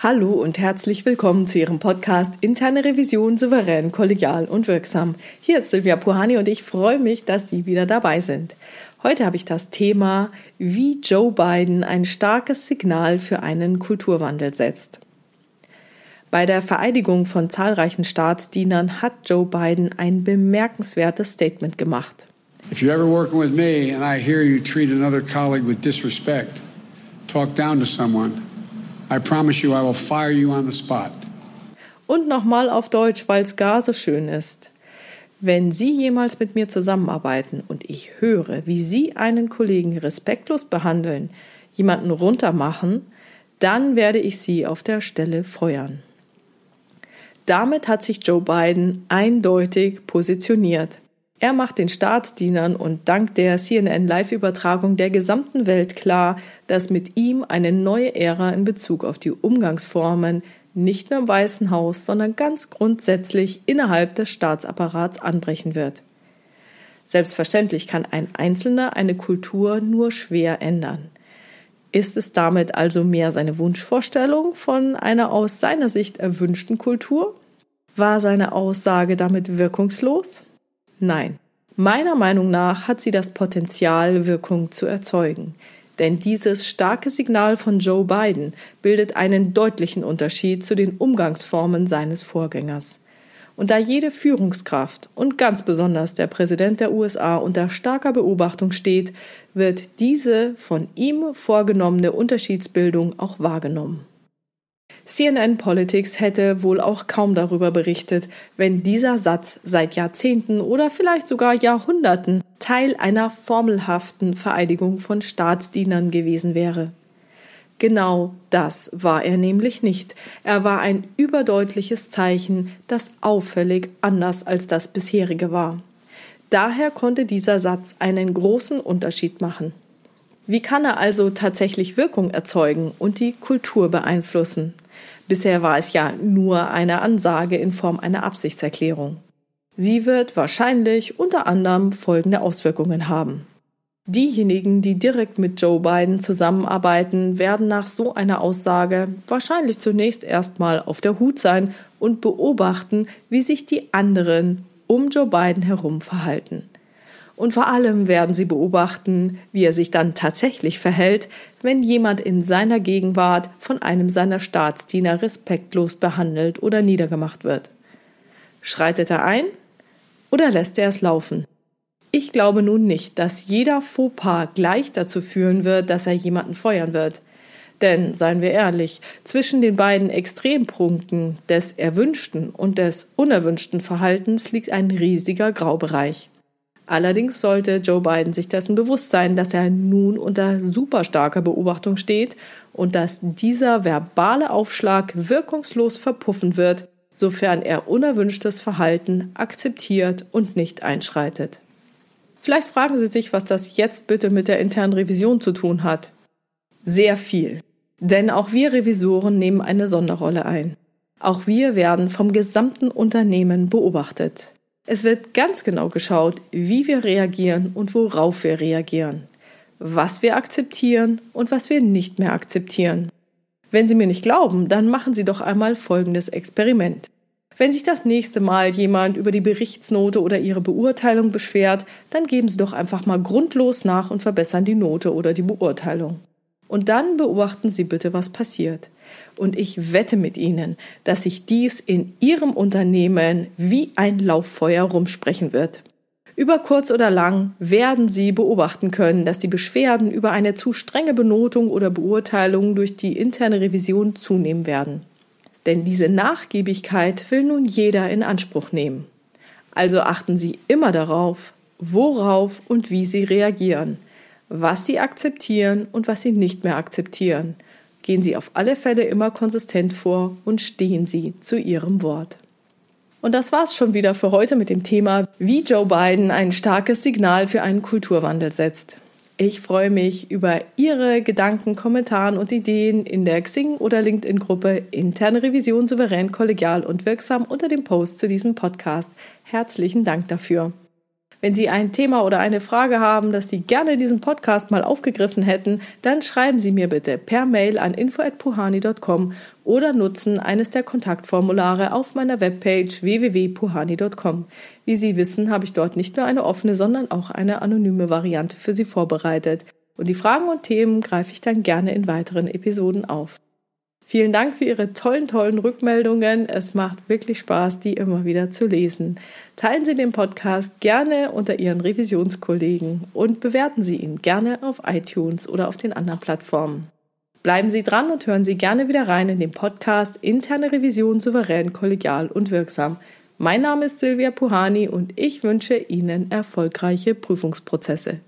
Hallo und herzlich willkommen zu Ihrem Podcast Interne Revision souverän, kollegial und wirksam. Hier ist Silvia Puhani und ich freue mich, dass Sie wieder dabei sind. Heute habe ich das Thema, wie Joe Biden ein starkes Signal für einen Kulturwandel setzt. Bei der Vereidigung von zahlreichen Staatsdienern hat Joe Biden ein bemerkenswertes Statement gemacht. If you're ever working with me and I hear you treat another colleague with disrespect, talk down to someone, I promise you I will fire you on the spot. Und nochmal auf Deutsch, weil es gar so schön ist. Wenn Sie jemals mit mir zusammenarbeiten und ich höre, wie Sie einen Kollegen respektlos behandeln, jemanden runtermachen, dann werde ich Sie auf der Stelle feuern. Damit hat sich Joe Biden eindeutig positioniert. Er macht den Staatsdienern und dank der CNN Live-Übertragung der gesamten Welt klar, dass mit ihm eine neue Ära in Bezug auf die Umgangsformen nicht nur im Weißen Haus, sondern ganz grundsätzlich innerhalb des Staatsapparats anbrechen wird. Selbstverständlich kann ein Einzelner eine Kultur nur schwer ändern. Ist es damit also mehr seine Wunschvorstellung von einer aus seiner Sicht erwünschten Kultur? War seine Aussage damit wirkungslos? Nein. Meiner Meinung nach hat sie das Potenzial, Wirkung zu erzeugen. Denn dieses starke Signal von Joe Biden bildet einen deutlichen Unterschied zu den Umgangsformen seines Vorgängers. Und da jede Führungskraft und ganz besonders der Präsident der USA unter starker Beobachtung steht, wird diese von ihm vorgenommene Unterschiedsbildung auch wahrgenommen. CNN Politics hätte wohl auch kaum darüber berichtet, wenn dieser Satz seit Jahrzehnten oder vielleicht sogar Jahrhunderten Teil einer formelhaften Vereidigung von Staatsdienern gewesen wäre. Genau das war er nämlich nicht. Er war ein überdeutliches Zeichen, das auffällig anders als das bisherige war. Daher konnte dieser Satz einen großen Unterschied machen. Wie kann er also tatsächlich Wirkung erzeugen und die Kultur beeinflussen? Bisher war es ja nur eine Ansage in Form einer Absichtserklärung. Sie wird wahrscheinlich unter anderem folgende Auswirkungen haben. Diejenigen, die direkt mit Joe Biden zusammenarbeiten, werden nach so einer Aussage wahrscheinlich zunächst erstmal auf der Hut sein und beobachten, wie sich die anderen um Joe Biden herum verhalten. Und vor allem werden sie beobachten, wie er sich dann tatsächlich verhält, wenn jemand in seiner Gegenwart von einem seiner Staatsdiener respektlos behandelt oder niedergemacht wird. Schreitet er ein oder lässt er es laufen? Ich glaube nun nicht, dass jeder Fauxpas gleich dazu führen wird, dass er jemanden feuern wird. Denn, seien wir ehrlich, zwischen den beiden Extrempunkten des erwünschten und des unerwünschten Verhaltens liegt ein riesiger Graubereich. Allerdings sollte Joe Biden sich dessen bewusst sein, dass er nun unter super starker Beobachtung steht und dass dieser verbale Aufschlag wirkungslos verpuffen wird, sofern er unerwünschtes Verhalten akzeptiert und nicht einschreitet. Vielleicht fragen Sie sich, was das jetzt bitte mit der internen Revision zu tun hat. Sehr viel. Denn auch wir Revisoren nehmen eine Sonderrolle ein. Auch wir werden vom gesamten Unternehmen beobachtet. Es wird ganz genau geschaut, wie wir reagieren und worauf wir reagieren, was wir akzeptieren und was wir nicht mehr akzeptieren. Wenn Sie mir nicht glauben, dann machen Sie doch einmal folgendes Experiment. Wenn sich das nächste Mal jemand über die Berichtsnote oder Ihre Beurteilung beschwert, dann geben Sie doch einfach mal grundlos nach und verbessern die Note oder die Beurteilung. Und dann beobachten Sie bitte, was passiert. Und ich wette mit Ihnen, dass sich dies in Ihrem Unternehmen wie ein Lauffeuer rumsprechen wird. Über kurz oder lang werden Sie beobachten können, dass die Beschwerden über eine zu strenge Benotung oder Beurteilung durch die interne Revision zunehmen werden. Denn diese Nachgiebigkeit will nun jeder in Anspruch nehmen. Also achten Sie immer darauf, worauf und wie Sie reagieren was sie akzeptieren und was sie nicht mehr akzeptieren. Gehen Sie auf alle Fälle immer konsistent vor und stehen Sie zu Ihrem Wort. Und das war's schon wieder für heute mit dem Thema, wie Joe Biden ein starkes Signal für einen Kulturwandel setzt. Ich freue mich über Ihre Gedanken, Kommentare und Ideen in der Xing- oder LinkedIn-Gruppe Interne Revision souverän, kollegial und wirksam unter dem Post zu diesem Podcast. Herzlichen Dank dafür. Wenn Sie ein Thema oder eine Frage haben, das Sie gerne in diesem Podcast mal aufgegriffen hätten, dann schreiben Sie mir bitte per Mail an info@puhani.com oder nutzen eines der Kontaktformulare auf meiner Webpage www.puhani.com. Wie Sie wissen, habe ich dort nicht nur eine offene, sondern auch eine anonyme Variante für Sie vorbereitet. Und die Fragen und Themen greife ich dann gerne in weiteren Episoden auf. Vielen Dank für Ihre tollen, tollen Rückmeldungen. Es macht wirklich Spaß, die immer wieder zu lesen. Teilen Sie den Podcast gerne unter Ihren Revisionskollegen und bewerten Sie ihn gerne auf iTunes oder auf den anderen Plattformen. Bleiben Sie dran und hören Sie gerne wieder rein in den Podcast Interne Revision souverän, kollegial und wirksam. Mein Name ist Silvia Puhani und ich wünsche Ihnen erfolgreiche Prüfungsprozesse.